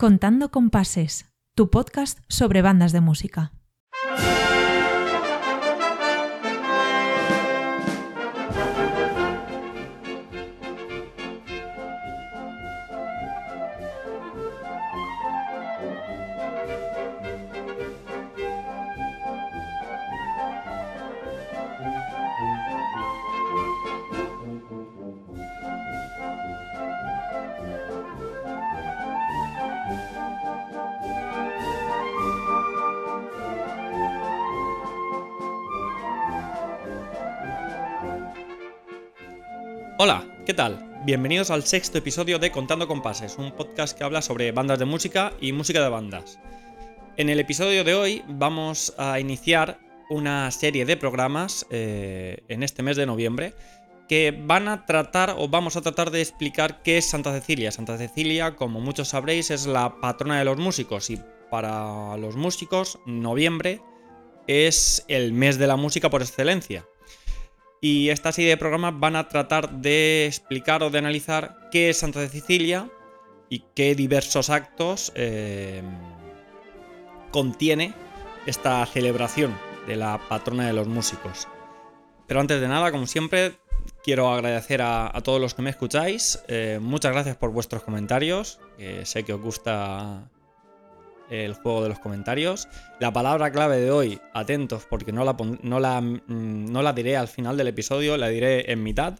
Contando Compases, tu podcast sobre bandas de música. Hola, ¿qué tal? Bienvenidos al sexto episodio de Contando Compases, un podcast que habla sobre bandas de música y música de bandas. En el episodio de hoy vamos a iniciar una serie de programas eh, en este mes de noviembre que van a tratar o vamos a tratar de explicar qué es Santa Cecilia. Santa Cecilia, como muchos sabréis, es la patrona de los músicos y para los músicos noviembre es el mes de la música por excelencia. Y esta serie de programas van a tratar de explicar o de analizar qué es Santa Cecilia y qué diversos actos eh, contiene esta celebración de la patrona de los músicos. Pero antes de nada, como siempre, quiero agradecer a, todos los que me escucháis. Eh, muchas gracias por vuestros comentarios. sé que os gusta el juego de los comentarios. La palabra clave de hoy, atentos, porque no la, no la, mm, no la diré al final del episodio, la diré en mitad,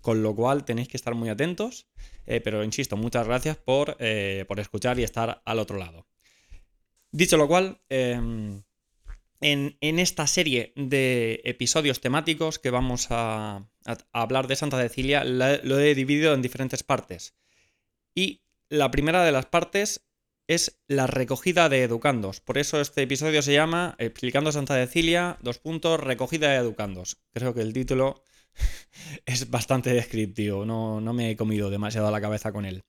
con lo cual tenéis que estar muy atentos. Eh, pero insisto, muchas gracias por, eh, por, escuchar y estar al otro lado. Dicho lo cual, em, en, esta serie de episodios temáticos que vamos a, hablar de Santa Cecilia, lo he dividido en diferentes partes. Y la primera de las partes es la recogida de educandos. Por eso este episodio se llama Explicando Santa Cecilia, dos puntos, recogida de educandos. Creo que el título es bastante descriptivo, no, me he comido demasiado la cabeza con él.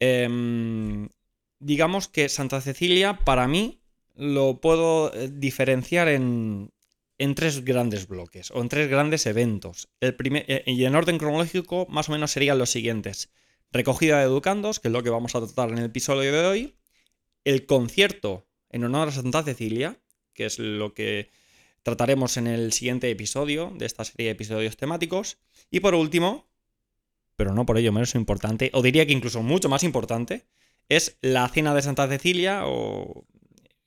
Em, digamos que Santa Cecilia, para mí, lo puedo eh, diferenciar en, en tres grandes bloques o en tres grandes eventos. El primer, eh, y en orden cronológico, más o menos serían los siguientes recogida de educandos, que es lo que vamos a tratar en el episodio de hoy, el concierto en honor a Santa Cecilia, que es lo que trataremos en el siguiente episodio de esta serie de episodios temáticos, y por último, pero no por ello menos importante, o diría que incluso mucho más importante, es la cena de Santa Cecilia, o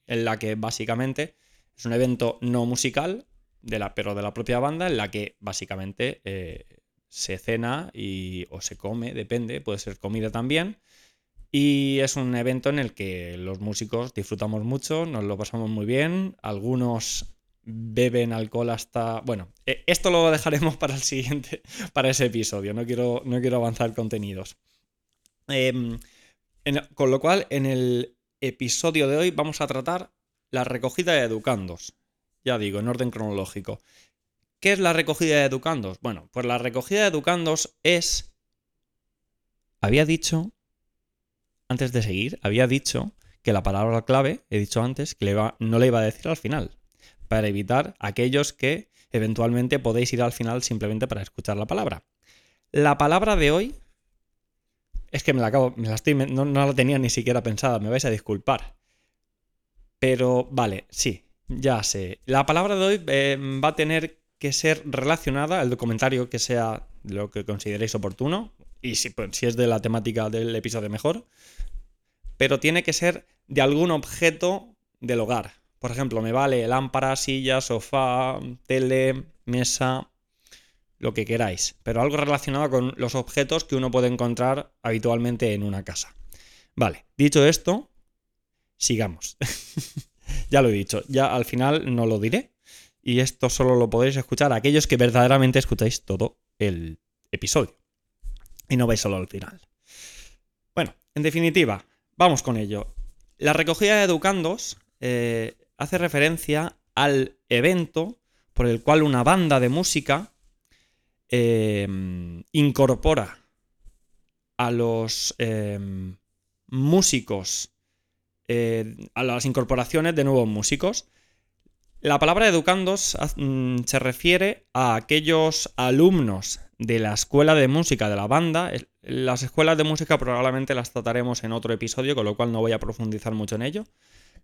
en la que básicamente es un evento no musical, de la, pero de la propia banda, en la que básicamente eh, se cena y, o se come, depende, puede ser comida también. Y es un evento en el que los músicos disfrutamos mucho, nos lo pasamos muy bien, algunos beben alcohol hasta... Bueno, e, esto lo dejaremos para el siguiente, para ese episodio, no quiero, no quiero avanzar contenidos. Em, con lo cual, en el episodio de hoy vamos a tratar la recogida de educandos. Ya digo, en orden cronológico. ¿Qué es la recogida de educandos? Bueno, pues la recogida de educandos es... Había dicho, antes de seguir, había dicho que la palabra clave, he dicho antes, que no le iba a decir al final, para evitar aquellos que eventualmente podéis ir al final simplemente para escuchar la palabra. La palabra de hoy es que me la acabo, me la estoy, no, la tenía ni siquiera pensada, me vais a disculpar. Pero vale, sí, ya sé. La palabra de hoy eh, va a tener que ser relacionada, el documentario que sea lo que consideréis oportuno, y si, pues, si es de la temática del episodio mejor, pero tiene que ser de algún objeto del hogar. Por ejemplo, me vale lámpara, silla, sofá, tele, mesa, lo que queráis, pero algo relacionado con los objetos que uno puede encontrar habitualmente en una casa. Vale, dicho esto, sigamos. ya lo he dicho, ya al final no lo diré, y esto solo lo podéis escuchar aquellos que verdaderamente escucháis todo el episodio. Y no vais solo al final. Bueno, en definitiva, vamos con ello. La recogida de educandos eh, hace referencia al evento por el cual una banda de música em, incorpora a los em, músicos, eh, a las incorporaciones de nuevos músicos, la palabra educandos mm, se refiere a aquellos alumnos de la escuela de música de la banda. Las escuelas de música probablemente las trataremos en otro episodio, con lo cual no voy a profundizar mucho en ello.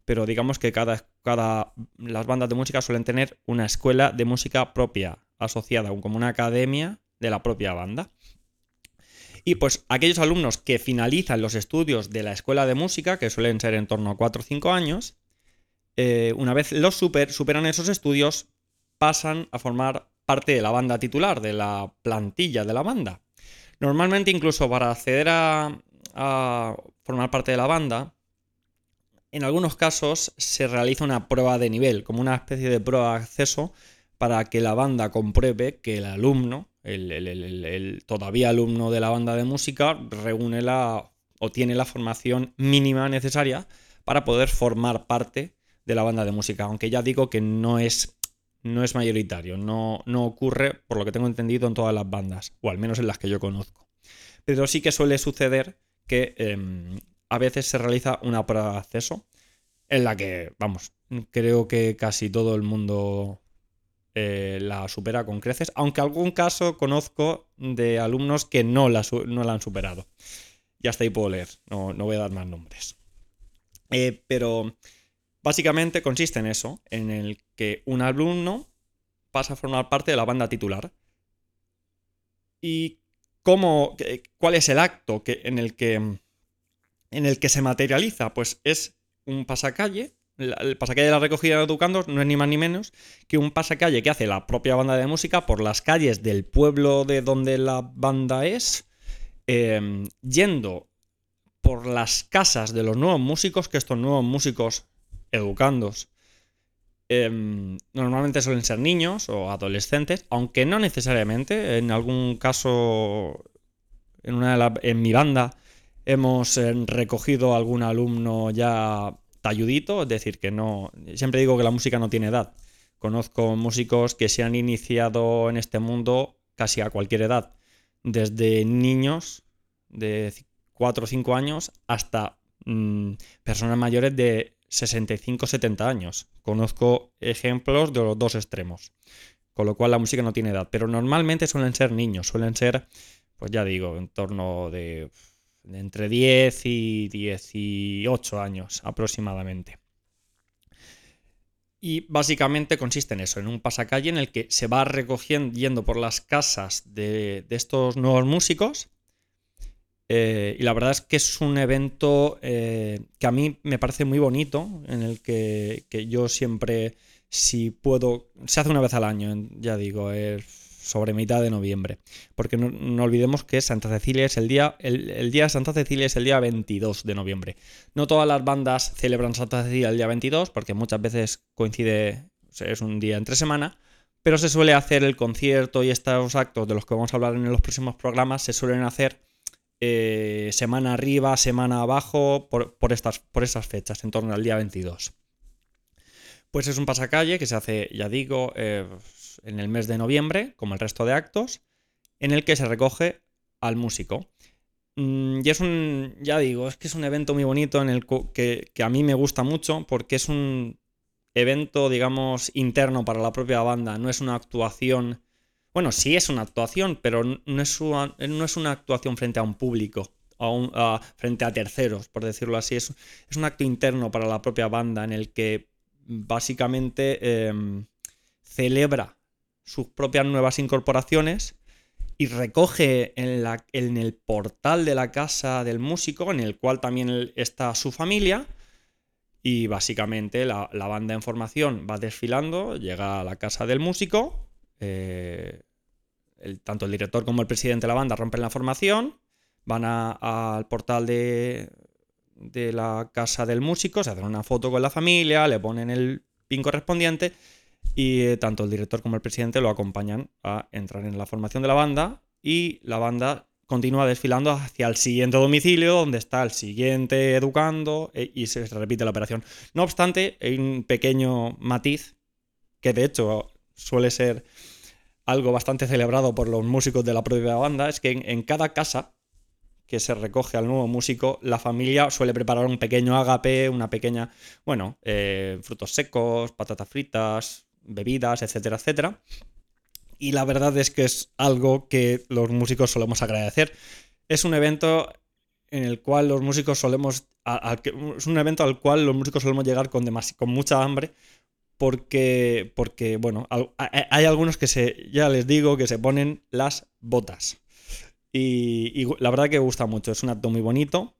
Pero digamos que cada, las bandas de música suelen tener una escuela de música propia, asociada como una academia de la propia banda. Y pues aquellos alumnos que finalizan los estudios de la escuela de música, que suelen ser en torno a 4 o 5 años, eh, una vez los superan esos estudios, pasan a formar parte de la banda titular, de la plantilla de la banda. Normalmente incluso para acceder a, formar parte de la banda, en algunos casos se realiza una prueba de nivel, como una especie de prueba de acceso para que la banda compruebe que el alumno, el, todavía alumno de la banda de música, reúne la o tiene la formación mínima necesaria para poder formar parte de la banda de música. Aunque ya digo que no es no es mayoritario, no, no ocurre, por lo que tengo entendido, en todas las bandas, o al menos en las que yo conozco. Pero sí que suele suceder que em, a veces se realiza una prueba de acceso en la que, vamos, creo que casi todo el mundo eh, la supera con creces, aunque algún caso conozco de alumnos que no la, no la han superado. Y hasta ahí puedo leer, no, no voy a dar más nombres. Eh, pero Básicamente consiste en eso, en el que un alumno pasa a formar parte de la banda titular. ¿Y cómo, cuál es el acto que, en, el que, en el que se materializa? Pues es un pasacalle. El pasacalle de la recogida de educandos no es ni más ni menos que un pasacalle que hace la propia banda de música por las calles del pueblo de donde la banda es, em, yendo por las casas de los nuevos músicos, que estos nuevos músicos educandos em, normalmente suelen ser niños o adolescentes, aunque no necesariamente. En algún caso, en, una en mi banda, hemos eh, recogido algún alumno ya talludito, es decir, que no. Siempre digo que la música no tiene edad. Conozco músicos que se han iniciado en este mundo casi a cualquier edad, desde niños de 4 o 5 años hasta mm, personas mayores de 65-70 años. Conozco ejemplos de los dos extremos. Con lo cual la música no tiene edad. Pero normalmente suelen ser niños. Suelen ser, pues ya digo, en torno de, entre 10 y 18 años aproximadamente. Y básicamente consiste en eso, en un pasacalle en el que se va recogiendo, yendo por las casas de, de estos nuevos músicos eh, y la verdad es que es un evento eh, que a mí me parece muy bonito, en el que, yo siempre, si puedo, se hace una vez al año, ya digo, es sobre mitad de noviembre. Porque no, olvidemos que Santa Cecilia es el día, el, día de Santa Cecilia es el día 22 de noviembre. No todas las bandas celebran Santa Cecilia el día 22, porque muchas veces coincide, es un día entre semana, pero se suele hacer el concierto y estos actos de los que vamos a hablar en los próximos programas, se suelen hacer eh, semana arriba, semana abajo, por, estas, por fechas, en torno al día 22. Pues es un pasacalle que se hace, ya digo, eh, en el mes de noviembre, como el resto de actos, en el que se recoge al músico. Mm, y es un, ya digo, es que es un evento muy bonito en el que, que a mí me gusta mucho porque es un evento, digamos, interno para la propia banda, no es una actuación bueno, sí es una actuación, pero no es una, actuación frente a un público, frente a terceros, por decirlo así. Es, un acto interno para la propia banda en el que básicamente em, celebra sus propias nuevas incorporaciones y recoge en, el portal de la casa del músico, en el cual también está su familia. Y básicamente la banda en formación va desfilando, llega a la casa del músico eh, tanto el director como el presidente de la banda rompen la formación, van al portal de, la casa del músico, se hacen una foto con la familia, le ponen el pin correspondiente y eh, tanto el director como el presidente lo acompañan a entrar en la formación de la banda y la banda continúa desfilando hacia el siguiente domicilio donde está el siguiente educando e, y se repite la operación. No obstante, hay un pequeño matiz que de hecho suele ser algo bastante celebrado por los músicos de la propia banda, es que en, cada casa que se recoge al nuevo músico, la familia suele preparar un pequeño agape, una pequeña, bueno, eh, frutos secos, patatas fritas, bebidas, etcétera, etcétera, y la verdad es que es algo que los músicos solemos agradecer. Es un evento en el cual los músicos solemos. es un evento al cual los músicos solemos llegar con, con mucha hambre. Porque, porque, bueno, hay algunos que se, ya les digo, que se ponen las botas. Y, la verdad que gusta mucho, es un acto muy bonito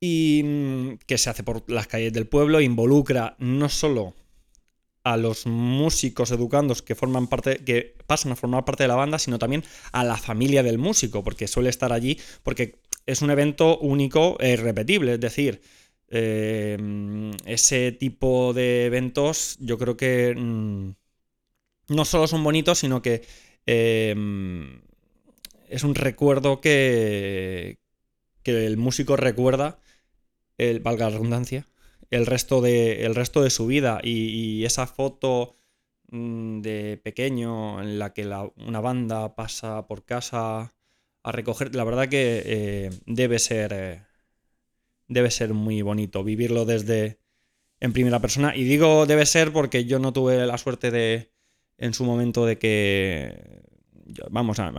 y mm, que se hace por las calles del pueblo, involucra no solo a los músicos educandos que forman parte, que pasan a formar parte de la banda, sino también a la familia del músico, porque suele estar allí, porque es un evento único e irrepetible, es decir, eh, ese tipo de eventos yo creo que mm, no solo son bonitos, sino que eh, es un recuerdo que, que el músico recuerda, el, valga la redundancia, el resto de, el resto de su vida. Y, esa foto mm, de pequeño en la que una banda pasa por casa a recoger, la verdad que eh, debe ser... Debe ser muy bonito vivirlo desde en primera persona. Y digo debe ser porque yo no tuve la suerte de en su momento de que, vamos, a,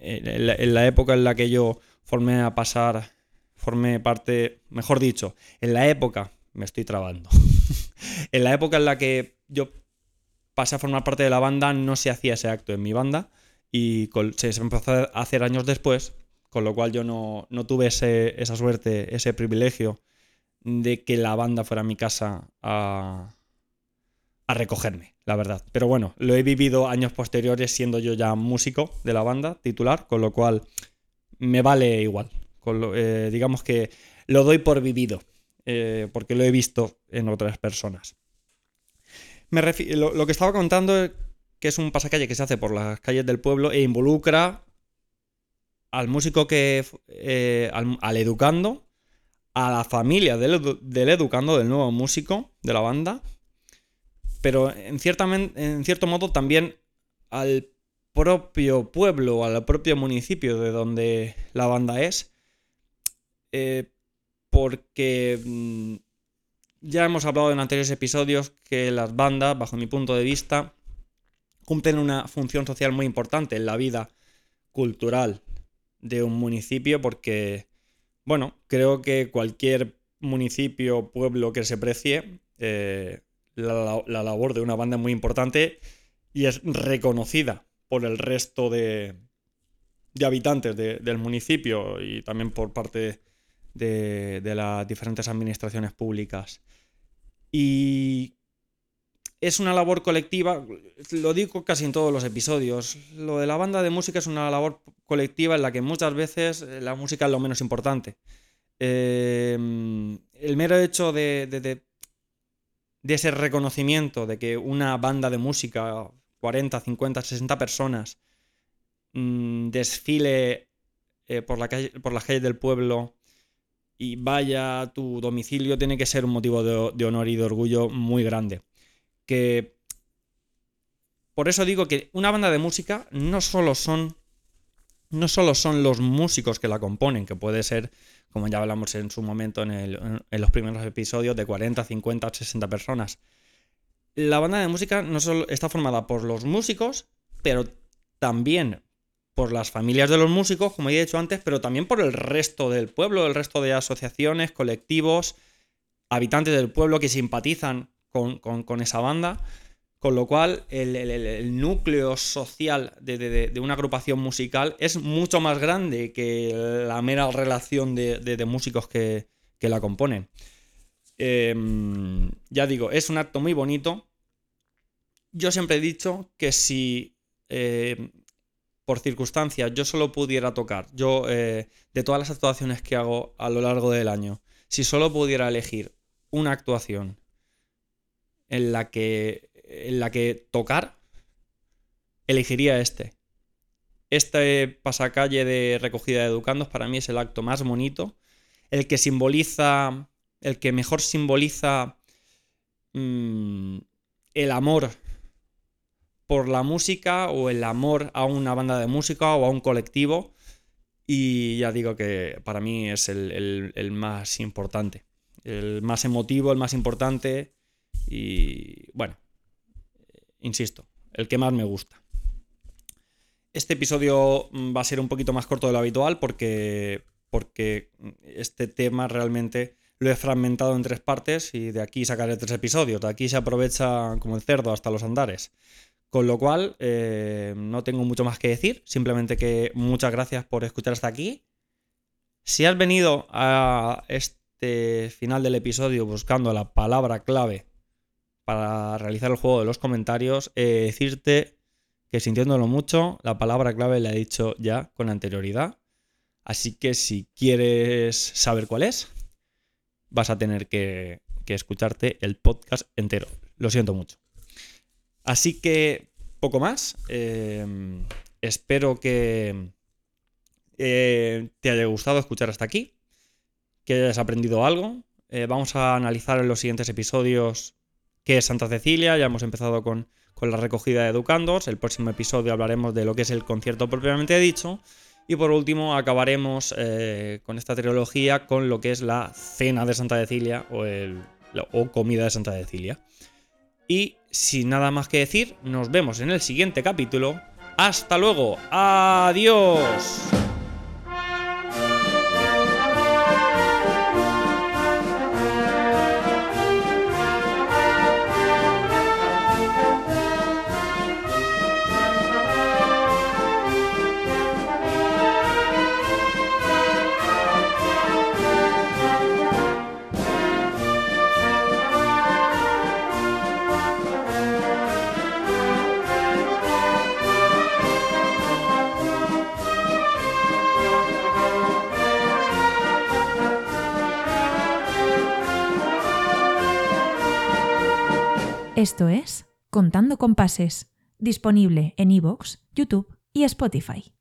en, la, época en la que yo formé a pasar, formé parte, mejor dicho, en la época me estoy trabando. en la época en la que yo pasé a formar parte de la banda, no se hacía ese acto en mi banda y se empezó a hacer años después, con lo cual yo no, tuve esa suerte, ese privilegio de que la banda fuera a mi casa a, a recogerme, la verdad. Pero bueno, lo he vivido años posteriores siendo yo ya músico de la banda, titular, con lo cual me vale igual. Eh, digamos que lo doy por vivido. Eh, porque lo he visto en otras personas. Me lo, que estaba contando es que es un pasacalle que se hace por las calles del pueblo e involucra al músico que. Eh, al, educando, a la familia del, educando, del nuevo músico de la banda, pero en, en cierto modo también al propio pueblo, al propio municipio de donde la banda es. Eh, porque mm, ya hemos hablado en anteriores episodios que las bandas, bajo mi punto de vista, cumplen una función social muy importante en la vida cultural de un municipio porque, bueno, creo que cualquier municipio, pueblo que se precie, eh, la, labor de una banda es muy importante y es reconocida por el resto de, habitantes del municipio y también por parte de, las diferentes administraciones públicas. Y es una labor colectiva, lo digo casi en todos los episodios, lo de la banda de música es una labor colectiva en la que muchas veces eh, la música es lo menos importante. Eh, el mero hecho de, de, ese reconocimiento de que una banda de música, 40, 50, 60 personas, mm, desfile eh, por, la calle, por las calles del pueblo y vaya a tu domicilio tiene que ser un motivo de, honor y de orgullo muy grande. Que por eso digo que una banda de música no solo son no solo son los músicos que la componen, que puede ser, como ya hablamos en su momento en, en los primeros episodios, de 40, 50, 60 personas. La banda de música no solo está formada por los músicos, pero también por las familias de los músicos, como ya he dicho antes, pero también por el resto del pueblo, el resto de asociaciones, colectivos, habitantes del pueblo que simpatizan con, esa banda. Con lo cual, el, núcleo social de, una agrupación musical es mucho más grande que la mera relación de, músicos que, la componen. Em, ya digo, es un acto muy bonito. Yo siempre he dicho que si eh, por circunstancias yo solo pudiera tocar, yo eh, de todas las actuaciones que hago a lo largo del año, si solo pudiera elegir una actuación en la que, en la que tocar, elegiría este. Este pasacalle de recogida de educandos para mí es el acto más bonito, el que simboliza, el que mejor simboliza mm, el amor por la música o el amor a una banda de música o a un colectivo. Y ya digo que para mí es el, más importante, el más emotivo, el más importante. Y bueno, insisto, el que más me gusta. Este episodio mm, va a ser un poquito más corto de lo habitual porque, porque este tema realmente lo he fragmentado en tres partes y de aquí sacaré tres episodios. De aquí se aprovecha como el cerdo hasta los andares. Con lo cual, eh, no tengo mucho más que decir. Simplemente que muchas gracias por escuchar hasta aquí. Si has venido a este final del episodio buscando la palabra clave para realizar el juego de los comentarios, eh, decirte que sintiéndolo mucho, la palabra clave la he dicho ya con anterioridad. Así que si quieres saber cuál es, vas a tener que, escucharte el podcast entero. Lo siento mucho. Así que poco más. Em, espero que eh, te haya gustado escuchar hasta aquí, que hayas aprendido algo. Eh, vamos a analizar en los siguientes episodios qué es Santa Cecilia. Ya hemos empezado con, con la recogida de educandos. El próximo episodio hablaremos de lo que es el concierto propiamente dicho. Y por último acabaremos eh, con esta trilogía con lo que es la cena de Santa Cecilia o, el, o comida de Santa Cecilia. Y sin nada más que decir, nos vemos en el siguiente capítulo. Hasta luego. Adiós. Esto es Contando con Pases, disponible en iVoox, YouTube y Spotify.